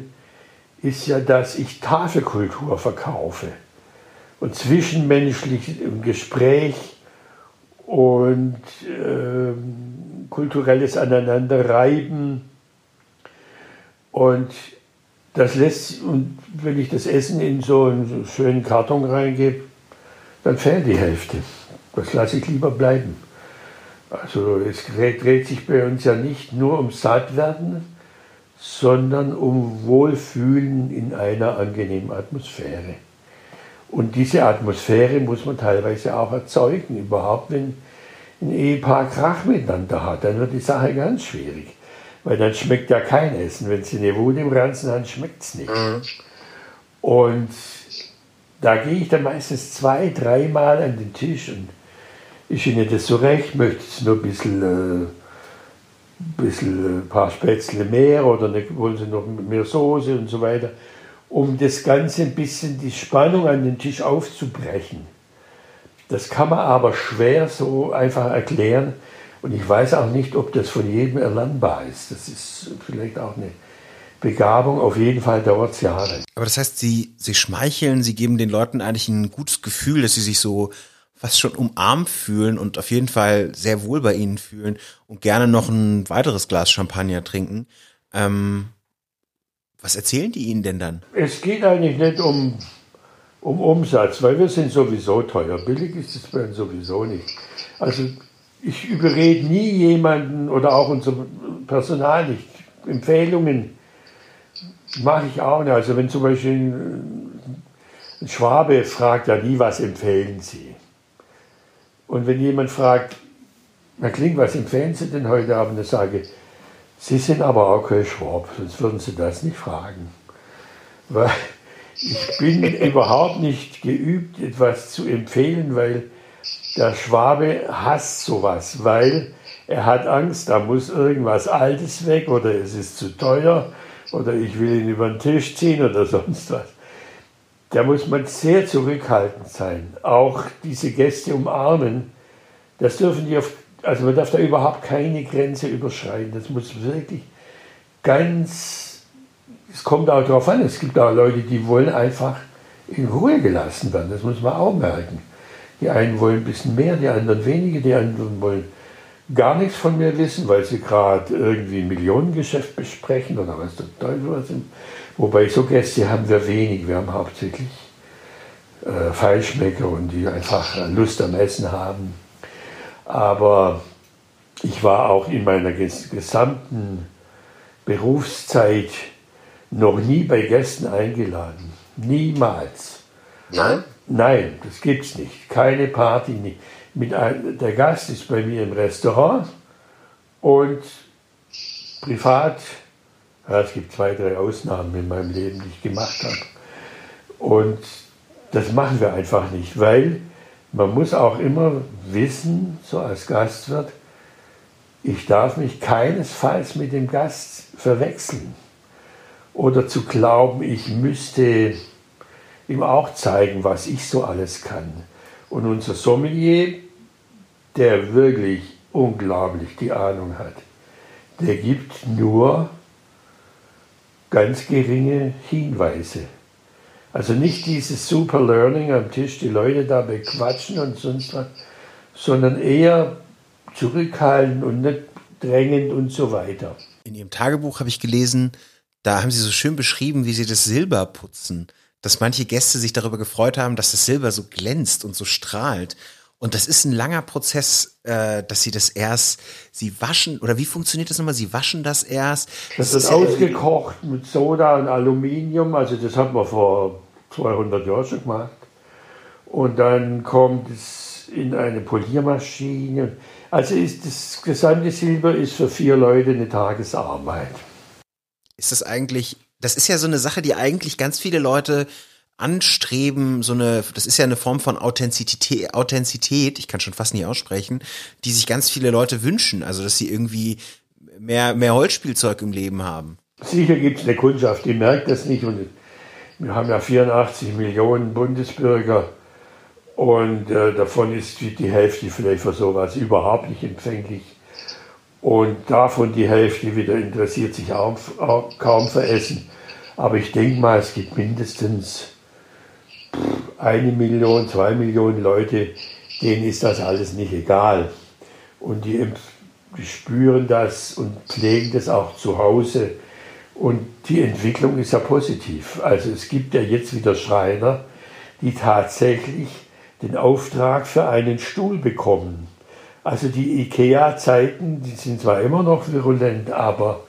ist ja, dass ich Tafelkultur verkaufe und zwischenmenschlich im Gespräch und äh, kulturelles Aneinanderreiben und das lässt, und wenn ich das Essen in so einen schönen Karton reingebe, dann fehlt die Hälfte. Das lasse ich lieber bleiben. Also es dreht sich bei uns ja nicht nur um Sattwerden, sondern um Wohlfühlen in einer angenehmen Atmosphäre. Und diese Atmosphäre muss man teilweise auch erzeugen. Überhaupt, wenn ein Ehepaar Krach miteinander hat, dann wird die Sache ganz schwierig. Weil dann schmeckt ja kein Essen. Wenn sie eine Wut im Ranzen haben, schmeckt es nicht. Mhm. Und da gehe ich dann meistens zwei, dreimal an den Tisch und ist ihnen das so recht, möchte es nur ein bisschen, äh, bisschen ein äh, paar Spätzle mehr oder ne, wollen sie noch mehr Soße und so weiter, um das Ganze ein bisschen die Spannung an den Tisch aufzubrechen. Das kann man aber schwer so einfach erklären, und ich weiß auch nicht, ob das von jedem erlernbar ist. Das ist vielleicht auch eine Begabung. Auf jeden Fall dauert es Jahre. Aber das heißt, Sie, Sie schmeicheln, Sie geben den Leuten eigentlich ein gutes Gefühl, dass sie sich so fast schon umarmt fühlen und auf jeden Fall sehr wohl bei Ihnen fühlen und gerne noch ein weiteres Glas Champagner trinken. Ähm, was erzählen die Ihnen denn dann? Es geht eigentlich nicht um, um Umsatz, weil wir sind sowieso teuer. Billig ist es bei uns sowieso nicht. Also ich überrede nie jemanden oder auch unser Personal nicht. Empfehlungen mache ich auch nicht. Also wenn zum Beispiel ein Schwabe fragt ja nie, was empfehlen Sie? Und wenn jemand fragt, Herr Kling, was empfehlen Sie denn heute Abend? Dann sage ich, Sie sind aber auch kein Schwab, sonst würden Sie das nicht fragen. Weil ich bin überhaupt nicht geübt, etwas zu empfehlen, weil der Schwabe hasst sowas, weil er hat Angst, da muss irgendwas Altes weg oder es ist zu teuer oder ich will ihn über den Tisch ziehen oder sonst was. Da muss man sehr zurückhaltend sein. Auch diese Gäste umarmen, das dürfen die auf, also man darf da überhaupt keine Grenze überschreiten. Das muss wirklich ganz, es kommt auch darauf an, es gibt auch Leute, die wollen einfach in Ruhe gelassen werden. Das muss man auch merken. Die einen wollen ein bisschen mehr, die anderen weniger, die anderen wollen gar nichts von mir wissen, weil sie gerade irgendwie ein Millionengeschäft besprechen oder was der Teufel was. Wobei so Gäste haben wir wenig. Wir haben hauptsächlich äh, Feinschmecker und die einfach Lust am Essen haben. Aber ich war auch in meiner gesamten Berufszeit noch nie bei Gästen eingeladen. Niemals. Nein? Nein, das gibt's nicht. Keine Party. Mit ein, der Gast ist bei mir im Restaurant und privat, ja, es gibt zwei, drei Ausnahmen in meinem Leben, die ich gemacht habe. Und das machen wir einfach nicht, weil man muss auch immer wissen, so als Gastwirt, ich darf mich keinesfalls mit dem Gast verwechseln. Oder zu glauben, ich müsste ihm auch zeigen, was ich so alles kann. Und unser Sommelier, der wirklich unglaublich die Ahnung hat, der gibt nur ganz geringe Hinweise. Also nicht dieses Super Learning am Tisch, die Leute da bequatschen und sonst was, sondern eher zurückhalten und nicht drängend und so weiter. In Ihrem Tagebuch habe ich gelesen, da haben Sie so schön beschrieben, wie Sie das Silber putzen, dass manche Gäste sich darüber gefreut haben, dass das Silber so glänzt und so strahlt. Und das ist ein langer Prozess, äh, dass sie das erst, sie waschen, oder wie funktioniert das nochmal? Sie waschen das erst. Das, das ist ausgekocht ja mit Soda und Aluminium, also das hat man vor 200 Jahren schon gemacht. Und dann kommt es in eine Poliermaschine. Also ist das gesamte Silber ist für vier Leute eine Tagesarbeit. Ist das eigentlich, das ist ja so eine Sache, die eigentlich ganz viele Leute anstreben, so eine, das ist ja eine Form von Authentizität, Authentizität, ich kann schon fast nie aussprechen, die sich ganz viele Leute wünschen, also dass sie irgendwie mehr, mehr Holzspielzeug im Leben haben. Sicher gibt es eine Kundschaft, die merkt das nicht und wir haben ja 84 Millionen Bundesbürger und äh, davon ist die Hälfte vielleicht für sowas überhaupt nicht empfänglich. Und davon die Hälfte wieder interessiert sich auch, auch kaum für Essen. Aber ich denke mal, es gibt mindestens eine Million, zwei Millionen Leute, denen ist das alles nicht egal. Und die, die spüren das und pflegen das auch zu Hause. Und die Entwicklung ist ja positiv. Also es gibt ja jetzt wieder Schreiner, die tatsächlich den Auftrag für einen Stuhl bekommen. Also die IKEA-Zeiten, die sind zwar immer noch virulent, aber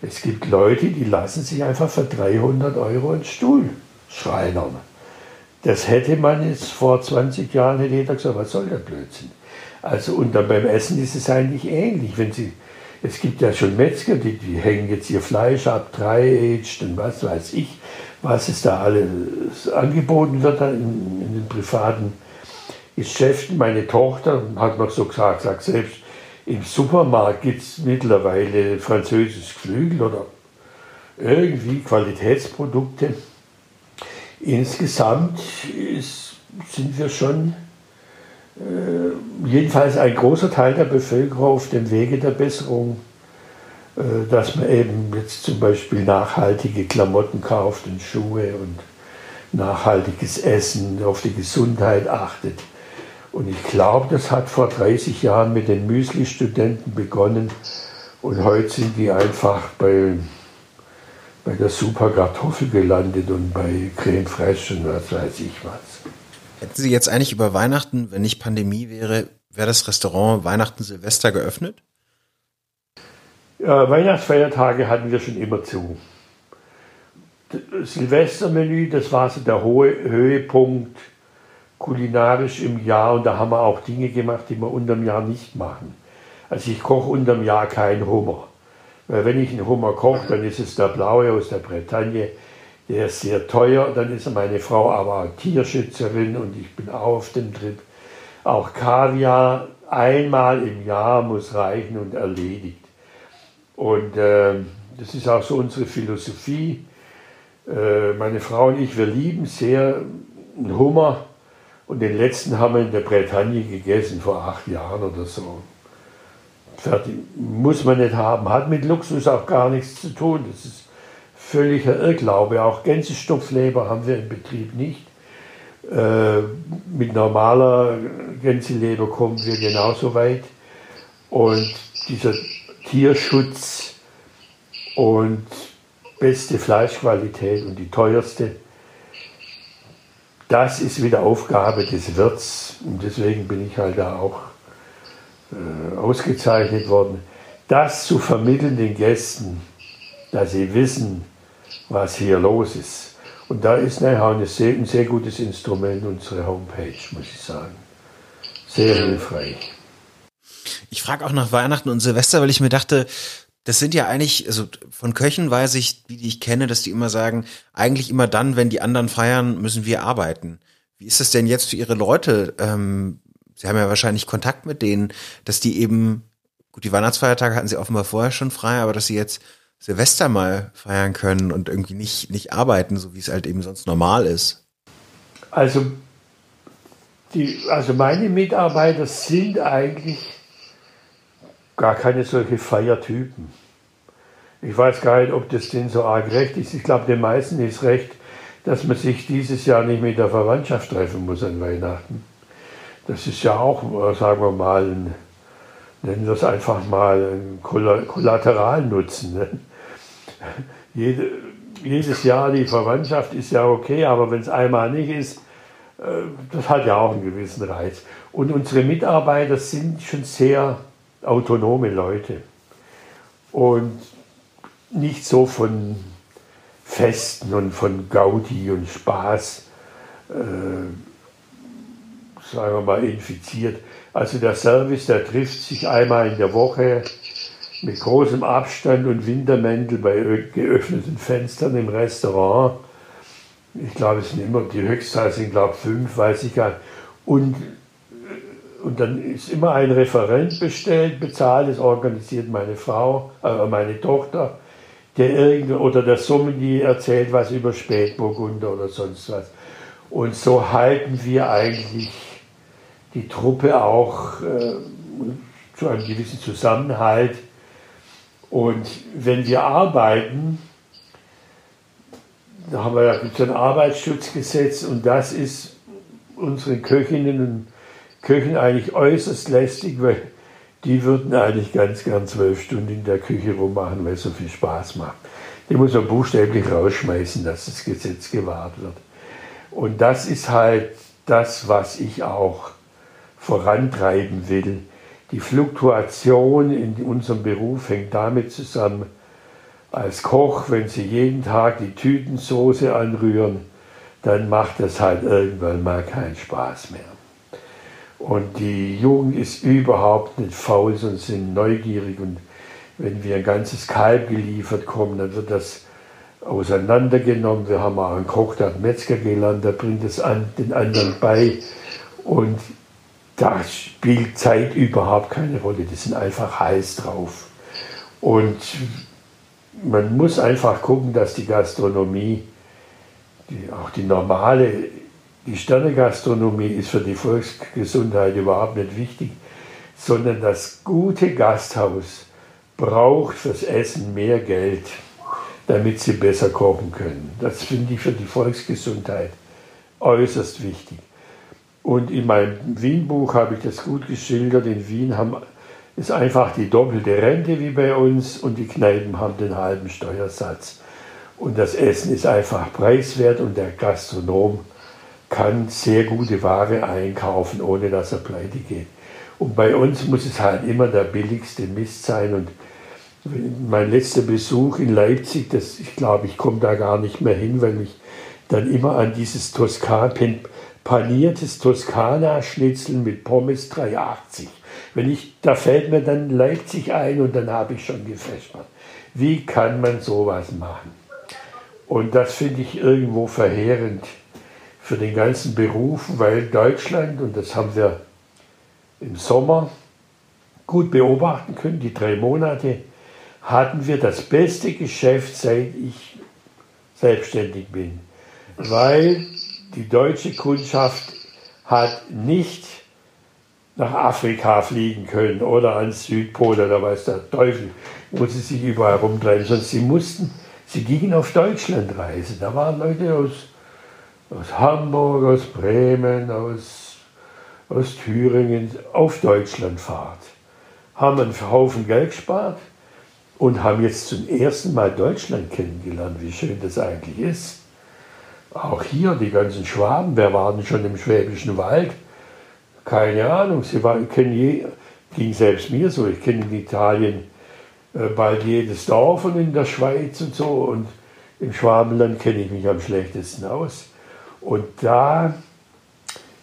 es gibt Leute, die lassen sich einfach für 300 Euro einen Stuhl schreinern. Das hätte man jetzt vor 20 Jahren, hätte jeder gesagt, was soll der Blödsinn? Also, und dann beim Essen ist es eigentlich ähnlich. Wenn Sie, es gibt ja schon Metzger, die, die hängen jetzt ihr Fleisch ab, dry-aged und was weiß ich, was es da alles angeboten wird in, in den privaten Geschäften. Meine Tochter hat noch so gesagt, sagt selbst, im Supermarkt gibt es mittlerweile französisches Geflügel oder irgendwie Qualitätsprodukte insgesamt ist, sind wir schon jedenfalls ein großer Teil der Bevölkerung auf dem Wege der Besserung, äh, dass man eben jetzt zum Beispiel nachhaltige Klamotten kauft und Schuhe und nachhaltiges Essen, auf die Gesundheit achtet. Und ich glaube, das hat vor 30 Jahren mit den Müsli-Studenten begonnen und heute sind die einfach bei bei der Super Kartoffel gelandet und bei Creme Fraiche und was weiß ich was. Hätten Sie jetzt eigentlich über Weihnachten, wenn nicht Pandemie wäre, wäre das Restaurant Weihnachten Silvester geöffnet? Ja, Weihnachtsfeiertage hatten wir schon immer zu. Silvestermenü, das war so der hohe Höhepunkt kulinarisch im Jahr und da haben wir auch Dinge gemacht, die wir unterm Jahr nicht machen. Also ich koche unterm Jahr keinen Hummer. Weil wenn ich einen Hummer koche, dann ist es der blaue aus der Bretagne. Der ist sehr teuer. Dann ist meine Frau aber Tierschützerin und ich bin auf dem Trip. Auch Kaviar einmal im Jahr muss reichen und erledigt. Und äh, das ist auch so unsere Philosophie. Äh, meine Frau und ich, wir lieben sehr einen Hummer. Und den letzten haben wir in der Bretagne gegessen vor acht Jahren oder so. Fertig. Muss man nicht haben. Hat mit Luxus auch gar nichts zu tun. Das ist völliger Irrglaube. Auch Gänsestopfleber haben wir im Betrieb nicht. Äh, mit normaler Gänseleber kommen wir genauso weit. Und dieser Tierschutz und beste Fleischqualität und die teuerste, das ist wieder Aufgabe des Wirts. Und deswegen bin ich halt da auch äh, ausgezeichnet worden, das zu vermitteln den Gästen, dass sie wissen, was hier los ist. Und da ist nachher ein sehr, ein sehr gutes Instrument, unsere Homepage, muss ich sagen. Sehr hilfreich. Ich frage auch nach Weihnachten und Silvester, weil ich mir dachte, das sind ja eigentlich, also von Köchen weiß ich, die, die ich kenne, dass die immer sagen, eigentlich immer dann, wenn die anderen feiern, müssen wir arbeiten. Wie ist das denn jetzt für Ihre Leute? Ähm, Sie haben ja wahrscheinlich Kontakt mit denen, dass die eben, gut, die Weihnachtsfeiertage hatten sie offenbar vorher schon frei, aber dass sie jetzt Silvester mal feiern können und irgendwie nicht, nicht arbeiten, so wie es halt eben sonst normal ist. Also, die, also meine Mitarbeiter sind eigentlich gar keine solche Feiertypen. Ich weiß gar nicht, ob das denen so arg recht ist. Ich glaube, den meisten ist recht, dass man sich dieses Jahr nicht mit der Verwandtschaft treffen muss an Weihnachten. Das ist ja auch, sagen wir mal, ein, nennen wir es einfach mal, ein Kollateralnutzen. Ne? Jede, jedes Jahr die Verwandtschaft ist ja okay, aber wenn es einmal nicht ist, äh, das hat ja auch einen gewissen Reiz. Und unsere Mitarbeiter sind schon sehr autonome Leute und nicht so von Festen und von Gaudi und Spaß, äh, sagen wir mal, infiziert. Also der Service, der trifft sich einmal in der Woche mit großem Abstand und Wintermäntel bei geöffneten Fenstern im Restaurant. Ich glaube, es sind immer, die Höchstzahl sind, glaube ich, fünf, weiß ich gar nicht. Und, und dann ist immer ein Referent bestellt, bezahlt, das organisiert meine Frau, äh, meine Tochter der irgend oder der Sommelier erzählt was über Spätburgunder oder sonst was. Und so halten wir eigentlich die Truppe auch äh, zu einem gewissen Zusammenhalt. Und wenn wir arbeiten, da haben wir ja ein Arbeitsschutzgesetz und das ist unseren Köchinnen und Köchen eigentlich äußerst lästig, weil die würden eigentlich ganz gern zwölf Stunden in der Küche rummachen, weil es so viel Spaß macht. Die muss man buchstäblich rausschmeißen, dass das Gesetz gewahrt wird. Und das ist halt das, was ich auch vorantreiben will. Die Fluktuation in unserem Beruf hängt damit zusammen, als Koch, wenn Sie jeden Tag die Tütensoße anrühren, dann macht das halt irgendwann mal keinen Spaß mehr. Und die Jugend ist überhaupt nicht faul, sondern sind neugierig. Und wenn wir ein ganzes Kalb geliefert kommen, dann wird das auseinandergenommen. Wir haben auch einen Koch, der hat Metzger gelernt, der bringt es an, den anderen bei. Und da spielt Zeit überhaupt keine Rolle. Die sind einfach heiß drauf. Und man muss einfach gucken, dass die Gastronomie, die, auch die normale die Sternegastronomie ist für die Volksgesundheit überhaupt nicht wichtig, sondern das gute Gasthaus braucht fürs Essen mehr Geld, damit sie besser kochen können. Das finde ich für die Volksgesundheit äußerst wichtig. Und in meinem Wien-Buch habe ich das gut geschildert. In Wien haben, ist einfach die doppelte Rente wie bei uns und die Kneipen haben den halben Steuersatz. Und das Essen ist einfach preiswert und der Gastronom kann sehr gute Ware einkaufen, ohne dass er pleite geht. Und bei uns muss es halt immer der billigste Mist sein. Und mein letzter Besuch in Leipzig, das, ich glaube, ich komme da gar nicht mehr hin, weil mich dann immer an dieses Toskan, paniertes Toskana-Schnitzel mit Pommes 3,80. Wenn ich, da fällt mir dann Leipzig ein und dann habe ich schon gefäschert. Wie kann man sowas machen? Und das finde ich irgendwo verheerend für den ganzen Beruf, weil Deutschland, und das haben wir im Sommer gut beobachten können, die drei Monate, hatten wir das beste Geschäft, seit ich selbstständig bin. Weil die deutsche Kundschaft hat nicht nach Afrika fliegen können oder ans Südpol oder weiß der Teufel, wo sie sich überall rumtreiben, sondern sie mussten, sie gingen auf Deutschlandreise. Da waren Leute aus aus Hamburg, aus Bremen, aus, aus Thüringen auf Deutschlandfahrt, haben einen Haufen Geld gespart und haben jetzt zum ersten Mal Deutschland kennengelernt, wie schön das eigentlich ist. Auch hier die ganzen Schwaben, wer war denn schon im Schwäbischen Wald? Keine Ahnung, sie waren, kennen je, ging selbst mir so, ich kenne in Italien äh, bald jedes Dorf und in der Schweiz und so und im Schwabenland kenne ich mich am schlechtesten aus. Und da,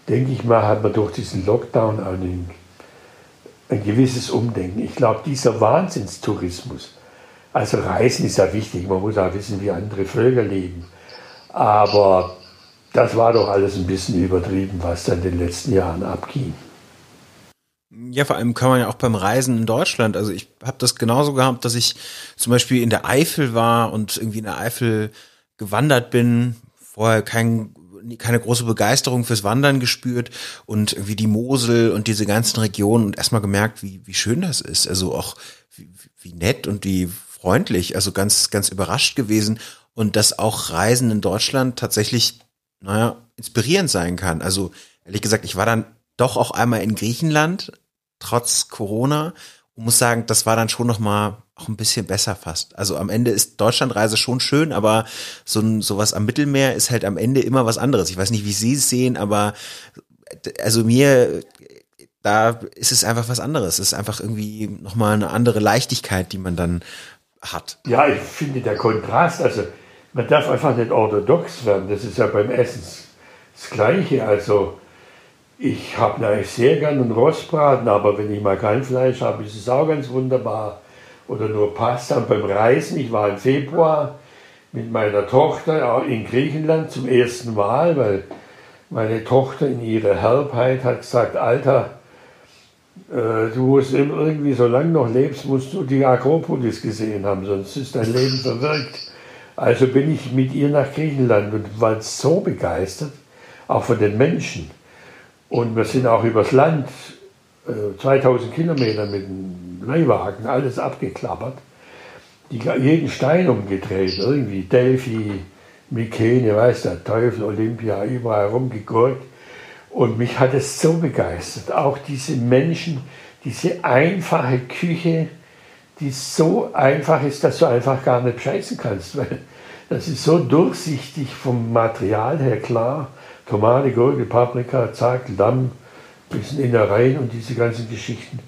denke ich mal, hat man durch diesen Lockdown ein, ein gewisses Umdenken. Ich glaube, dieser Wahnsinnstourismus, also Reisen ist ja wichtig, man muss auch wissen, wie andere Völker leben. Aber das war doch alles ein bisschen übertrieben, was da in den letzten Jahren abging. Ja, vor allem kann man ja auch beim Reisen in Deutschland, also ich habe das genauso gehabt, dass ich zum Beispiel in der Eifel war und irgendwie in der Eifel gewandert bin, vorher kein keine große Begeisterung fürs Wandern gespürt und irgendwie die Mosel und diese ganzen Regionen und erstmal gemerkt, wie, wie schön das ist. Also auch wie, wie nett und wie freundlich, also ganz, ganz überrascht gewesen und dass auch Reisen in Deutschland tatsächlich, naja, inspirierend sein kann. Also ehrlich gesagt, ich war dann doch auch einmal in Griechenland, trotz Corona, und muss sagen, das war dann schon noch mal auch ein bisschen besser fast. Also am Ende ist Deutschlandreise schon schön, aber so ein sowas am Mittelmeer ist halt am Ende immer was anderes. Ich weiß nicht, wie Sie es sehen, aber also mir da ist es einfach was anderes. Es ist einfach irgendwie noch mal eine andere Leichtigkeit, die man dann hat. Ja, ich finde der Kontrast, also man darf einfach nicht orthodox werden. Das ist ja beim Essen das Gleiche. Also ich habe eigentlich sehr gern einen Rostbraten, aber wenn ich mal kein Fleisch habe, ist es auch ganz wunderbar. Oder nur Pasta. Und beim Reisen, ich war im Februar mit meiner Tochter in Griechenland zum ersten Mal, weil meine Tochter in ihrer Herbheit hat gesagt, Alter, äh, du musst irgendwie, solange noch lebst, musst du die Akropolis gesehen haben, sonst ist dein Leben verwirkt. Also bin ich mit ihr nach Griechenland und war so begeistert, auch von den Menschen. Und wir sind auch übers Land, 2000 äh, Kilometer mit dem Leihwagen, alles abgeklappert. Die, jeden Stein umgedreht, irgendwie Delphi, Mykene, weiß der Teufel, Olympia, überall rumgegurkt. Und mich hat es so begeistert. Auch diese Menschen, diese einfache Küche, die so einfach ist, dass du einfach gar nicht scheißen kannst, weil das ist so durchsichtig vom Material her klar. Tomate, Gurke, Paprika, Zack, Lamm, bisschen Innereien und diese ganzen Geschichten.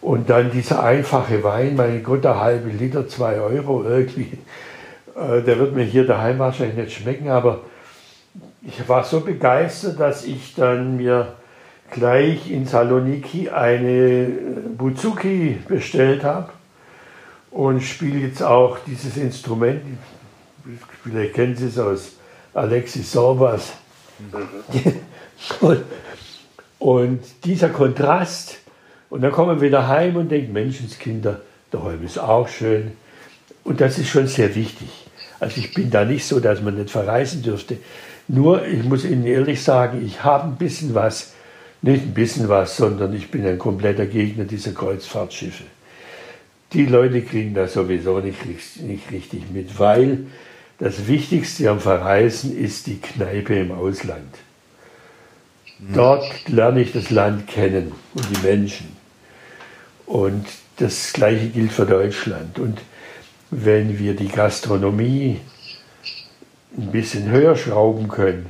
Und dann dieser einfache Wein, mein Gott, der halbe Liter, zwei Euro irgendwie. Äh, der wird mir hier daheim wahrscheinlich nicht schmecken, aber ich war so begeistert, dass ich dann mir gleich in Saloniki eine Buzuki bestellt habe und spiele jetzt auch dieses Instrument. Vielleicht kennen Sie es aus Alexis Sorbas. Mhm. und dieser Kontrast, und dann kommen wir wieder heim und denken, Menschenskinder, daheim ist auch schön. Und das ist schon sehr wichtig. Also ich bin da nicht so, dass man nicht verreisen dürfte. Nur, ich muss Ihnen ehrlich sagen, ich habe ein bisschen was, nicht ein bisschen was, sondern ich bin ein kompletter Gegner dieser Kreuzfahrtschiffe. Die Leute kriegen das sowieso nicht, nicht richtig mit, weil das Wichtigste am Verreisen ist die Kneipe im Ausland. Dort lerne ich das Land kennen und die Menschen. Und das Gleiche gilt für Deutschland. Und wenn wir die Gastronomie ein bisschen höher schrauben können,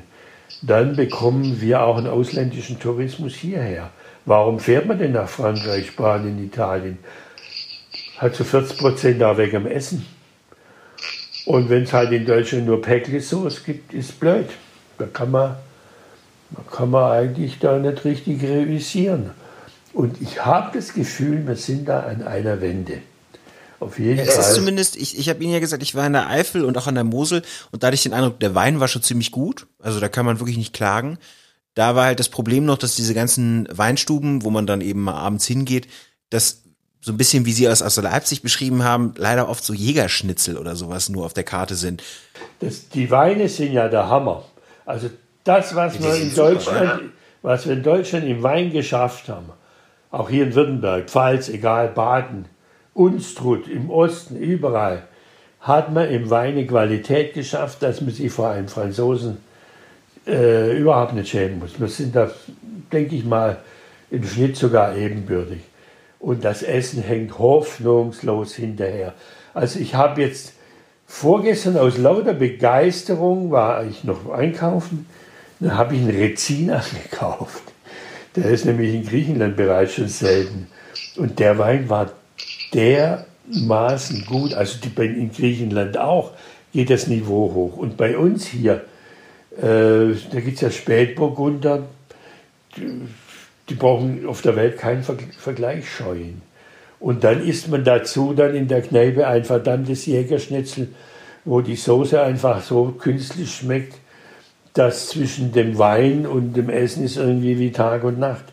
dann bekommen wir auch einen ausländischen Tourismus hierher. Warum fährt man denn nach Frankreich, Spanien, Italien? Hat so 40 Prozent da weg am Essen. Und wenn es halt in Deutschland nur Päckle-Sauce gibt, ist blöd. Da kann man, da kann man eigentlich da nicht richtig revisieren. Und ich habe das Gefühl, wir sind da an einer Wende. Auf jeden ja, Fall. Es ist zumindest, ich, ich habe Ihnen ja gesagt, ich war in der Eifel und auch an der Mosel und da hatte ich den Eindruck, der Wein war schon ziemlich gut. Also da kann man wirklich nicht klagen. Da war halt das Problem noch, dass diese ganzen Weinstuben, wo man dann eben mal abends hingeht, das so ein bisschen, wie Sie aus, aus Leipzig beschrieben haben, leider oft so Jägerschnitzel oder sowas nur auf der Karte sind. Das, die Weine sind ja der Hammer. Also das, was wir in Deutschland, super, was wir in Deutschland im Wein geschafft haben, auch hier in Württemberg, Pfalz, egal, Baden, Unstrut im Osten, überall, hat man im Wein eine Qualität geschafft, dass man sich vor einem Franzosen äh, überhaupt nicht schämen muss. Wir sind da, denke ich mal, im Schnitt sogar ebenbürtig. Und das Essen hängt hoffnungslos hinterher. Also ich habe jetzt vorgestern aus lauter Begeisterung war ich noch einkaufen, dann habe ich einen Rezina gekauft. Der ist nämlich in Griechenland bereits schon selten. Und der Wein war dermaßen gut, also in Griechenland auch, geht das Niveau hoch. Und bei uns hier, äh, da gibt es ja Spätburgunder, die, brauchen auf der Welt keinen Ver Vergleich scheuen. Und dann isst man dazu dann in der Kneipe ein verdammtes Jägerschnitzel, wo die Soße einfach so künstlich schmeckt, dass zwischen dem Wein und dem Essen ist irgendwie wie Tag und Nacht.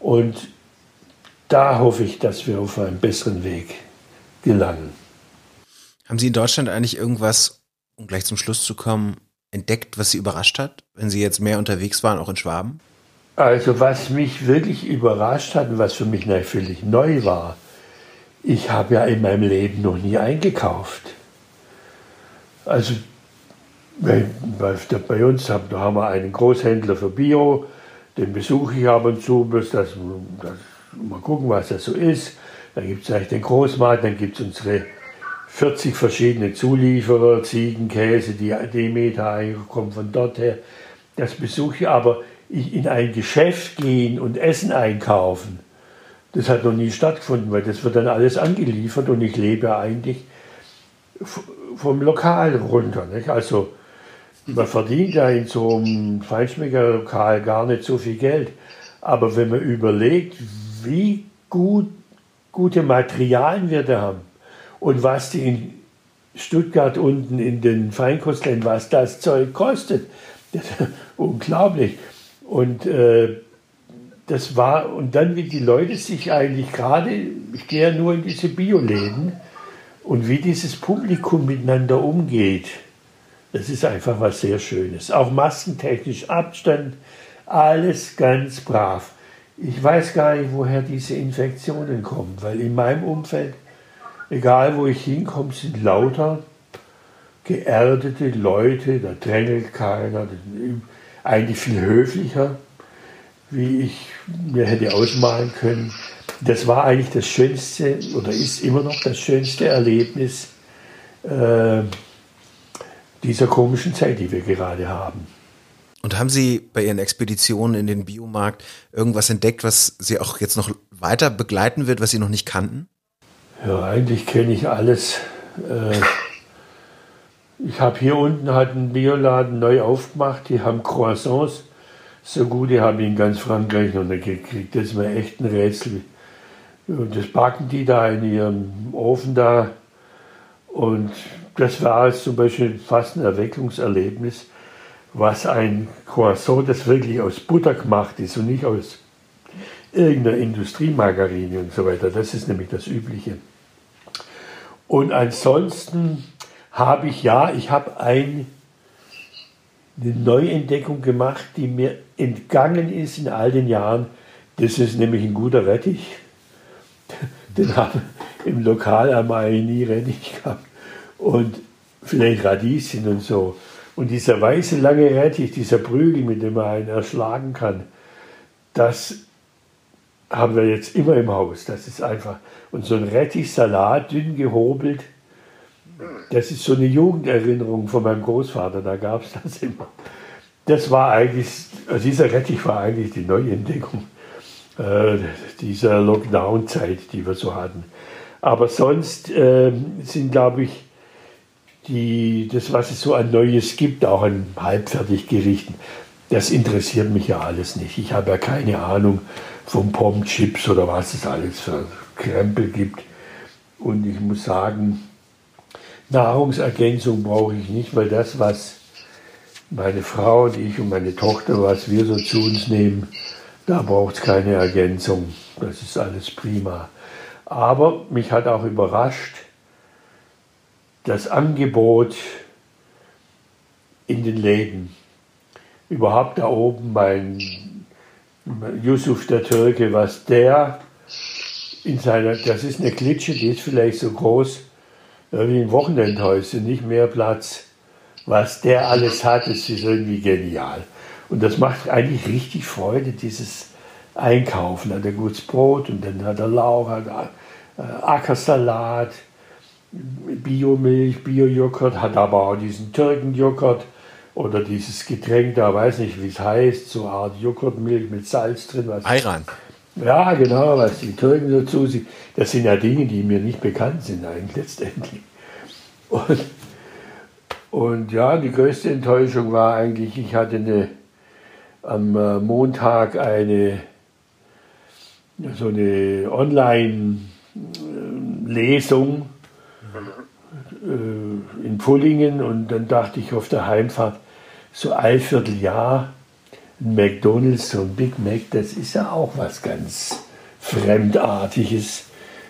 Und da hoffe ich, dass wir auf einen besseren Weg gelangen. Haben Sie in Deutschland eigentlich irgendwas, um gleich zum Schluss zu kommen, entdeckt, was Sie überrascht hat, wenn Sie jetzt mehr unterwegs waren, auch in Schwaben? Also was mich wirklich überrascht hat und was für mich völlig neu war, ich habe ja in meinem Leben noch nie eingekauft. Also bei, uns haben, wir einen Großhändler für Bio, den besuche ich ab und zu, bloß das, das, mal gucken, was das so ist. Dann gibt es eigentlich den Großmarkt, dann gibt es unsere 40 verschiedene Zulieferer, Ziegenkäse, die Demeter kommen von dort her. Das besuche ich, aber in ein Geschäft gehen und Essen einkaufen, das hat noch nie stattgefunden, weil das wird dann alles angeliefert und ich lebe eigentlich vom Lokal runter. Nicht? Also man verdient ja in so einem Feinschmeckerlokal gar nicht so viel Geld. Aber wenn man überlegt, wie gut, gute Materialien wir da haben und was die in Stuttgart unten in den Feinkostläden, was das Zeug kostet, das unglaublich. Und äh, das war, und dann wie die Leute sich eigentlich gerade, ich gehe ja nur in diese Bioläden, und wie dieses Publikum miteinander umgeht. Das ist einfach was sehr Schönes. Auch maskentechnisch Abstand, alles ganz brav. Ich weiß gar nicht, woher diese Infektionen kommen, weil in meinem Umfeld, egal wo ich hinkomme, sind lauter geerdete Leute, da drängelt keiner, eigentlich viel höflicher, wie ich mir hätte ausmalen können. Das war eigentlich das schönste oder ist immer noch das schönste Erlebnis äh, dieser komischen Zeit, die wir gerade haben. Und haben Sie bei Ihren Expeditionen in den Biomarkt irgendwas entdeckt, was Sie auch jetzt noch weiter begleiten wird, was Sie noch nicht kannten? Ja, eigentlich kenne ich alles. Äh, ich habe hier unten halt einen Bioladen neu aufgemacht, die haben Croissants so gut, die habe ich in ganz Frankreich noch nicht gekriegt. Das ist mir echt ein Rätsel. Und das backen die da in ihrem Ofen da. Und das war zum Beispiel fast ein Erweckungserlebnis, was ein Croissant, das wirklich aus Butter gemacht ist und nicht aus irgendeiner Industriemargarine und so weiter. Das ist nämlich das Übliche. Und ansonsten habe ich, ja, ich habe ein, eine Neuentdeckung gemacht, die mir entgangen ist in all den Jahren. Das ist nämlich ein guter Rettich. Den haben im Lokal einmal nie Rettich gehabt und vielleicht Radieschen und so. Und dieser weiße lange Rettich, dieser Prügel, mit dem man einen erschlagen kann, das haben wir jetzt immer im Haus. Das ist einfach. Und so ein Rettichsalat, dünn gehobelt, das ist so eine Jugenderinnerung von meinem Großvater, da gab es das immer. Das war eigentlich, also dieser Rettich war eigentlich die Neuentdeckung äh, dieser Lockdown-Zeit, die wir so hatten. Aber sonst äh, sind, glaube ich, die, das, was es so an Neues gibt, auch an Halbfertiggerichten, das interessiert mich ja alles nicht. Ich habe ja keine Ahnung von Pommes-Chips oder was es alles für Krempel gibt. Und ich muss sagen, Nahrungsergänzung brauche ich nicht, weil das, was meine Frau und ich und meine Tochter, was wir so zu uns nehmen, da braucht es keine Ergänzung. Das ist alles prima. Aber mich hat auch überrascht, das Angebot in den Läden. Überhaupt da oben mein Yusuf der Türke, was der in seiner, das ist eine Klitsche, die ist vielleicht so groß wie ein Wochenendhäuschen, nicht mehr Platz. Was der alles hat, ist irgendwie genial. Und das macht eigentlich richtig Freude, dieses Einkaufen. Hat er gutes Brot und dann hat er Lauch, hat er äh, Ackersalat, Biomilch, Biojoghurt, hat aber auch diesen Türkenjoghurt oder dieses Getränk da, weiß nicht, wie es heißt, so eine Art Joghurtmilch mit Salz drin. Was Ayran. Ja, genau, was die Türken dazu sind. Das sind ja Dinge, die mir nicht bekannt sind eigentlich letztendlich. Und, und ja, die größte Enttäuschung war eigentlich, ich hatte eine, am äh, Montag eine so eine Online-Lesung äh, in Pullingen und dann dachte ich auf der Heimfahrt, so ein Vierteljahr McDonalds, so ein Big Mac, das ist ja auch was ganz Fremdartiges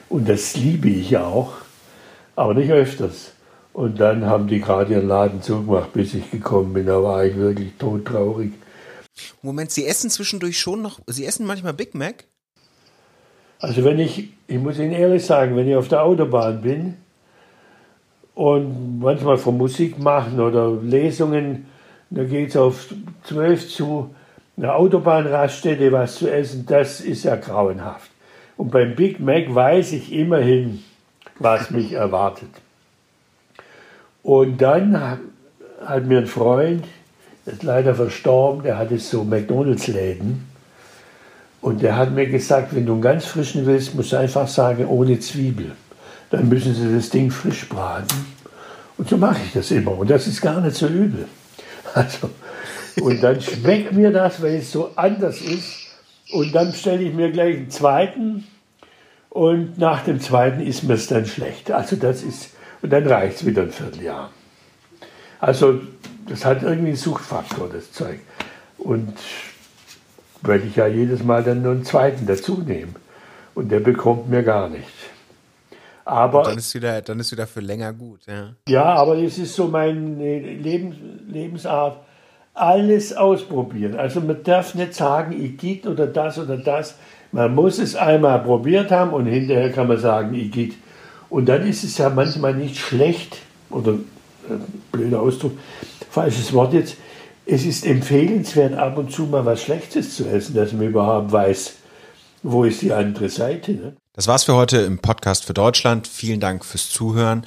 und das liebe ich auch, aber nicht öfters. Und dann haben die gerade ihren Laden zugemacht, bis ich gekommen bin. Da war ich wirklich todtraurig. Moment, Sie essen zwischendurch schon noch, Sie essen manchmal Big Mac? Also wenn ich, ich muss Ihnen ehrlich sagen, wenn ich auf der Autobahn bin und manchmal von Musik machen oder Lesungen, da geht es auf 12 zu, eine Autobahnraststätte, was zu essen, das ist ja grauenhaft. Und beim Big Mac weiß ich immerhin, was mich erwartet. Und dann hat mir ein Freund, der ist leider verstorben, der hatte so McDonalds-Läden. Und der hat mir gesagt, wenn du einen ganz frischen willst, musst du einfach sagen, ohne Zwiebel. Dann müssen sie das Ding frisch braten. Und so mache ich das immer. Und das ist gar nicht so übel. Also, und dann schmeckt mir das, weil es so anders ist. Und dann stelle ich mir gleich einen zweiten. Und nach dem zweiten ist mir es dann schlecht. Also das ist, und dann reicht es wieder ein Vierteljahr. Also das hat irgendwie einen Suchtfaktor, das Zeug. Und weil ich ja jedes Mal dann nur einen zweiten dazu nehme. Und der bekommt mir gar nicht. Aber, dann ist wieder, dann ist wieder für länger gut. Ja, ja aber es ist so meine Lebens, Lebensart. Alles ausprobieren. Also man darf nicht sagen, ich geht oder das oder das. Man muss es einmal probiert haben und hinterher kann man sagen, ich geht. Und dann ist es ja manchmal nicht schlecht, oder äh, blöder Ausdruck, falsches Wort jetzt, es ist empfehlenswert, ab und zu mal was Schlechtes zu essen, dass man überhaupt weiß, wo ist die andere Seite. Ne? Das war's für heute im Podcast für Deutschland. Vielen Dank fürs Zuhören.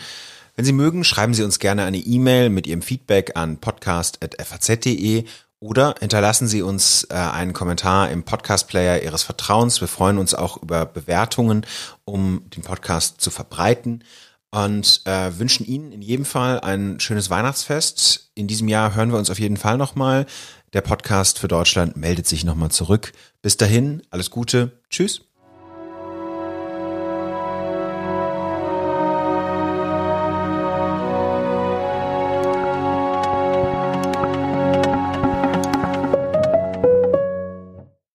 Wenn Sie mögen, schreiben Sie uns gerne eine E-Mail mit Ihrem Feedback an podcast.faz.de oder hinterlassen Sie uns äh, einen Kommentar im Podcast-Player Ihres Vertrauens. Wir freuen uns auch über Bewertungen, um den Podcast zu verbreiten und äh, wünschen Ihnen in jedem Fall ein schönes Weihnachtsfest. In diesem Jahr hören wir uns auf jeden Fall nochmal. Der Podcast für Deutschland meldet sich nochmal zurück. Bis dahin, alles Gute. Tschüss.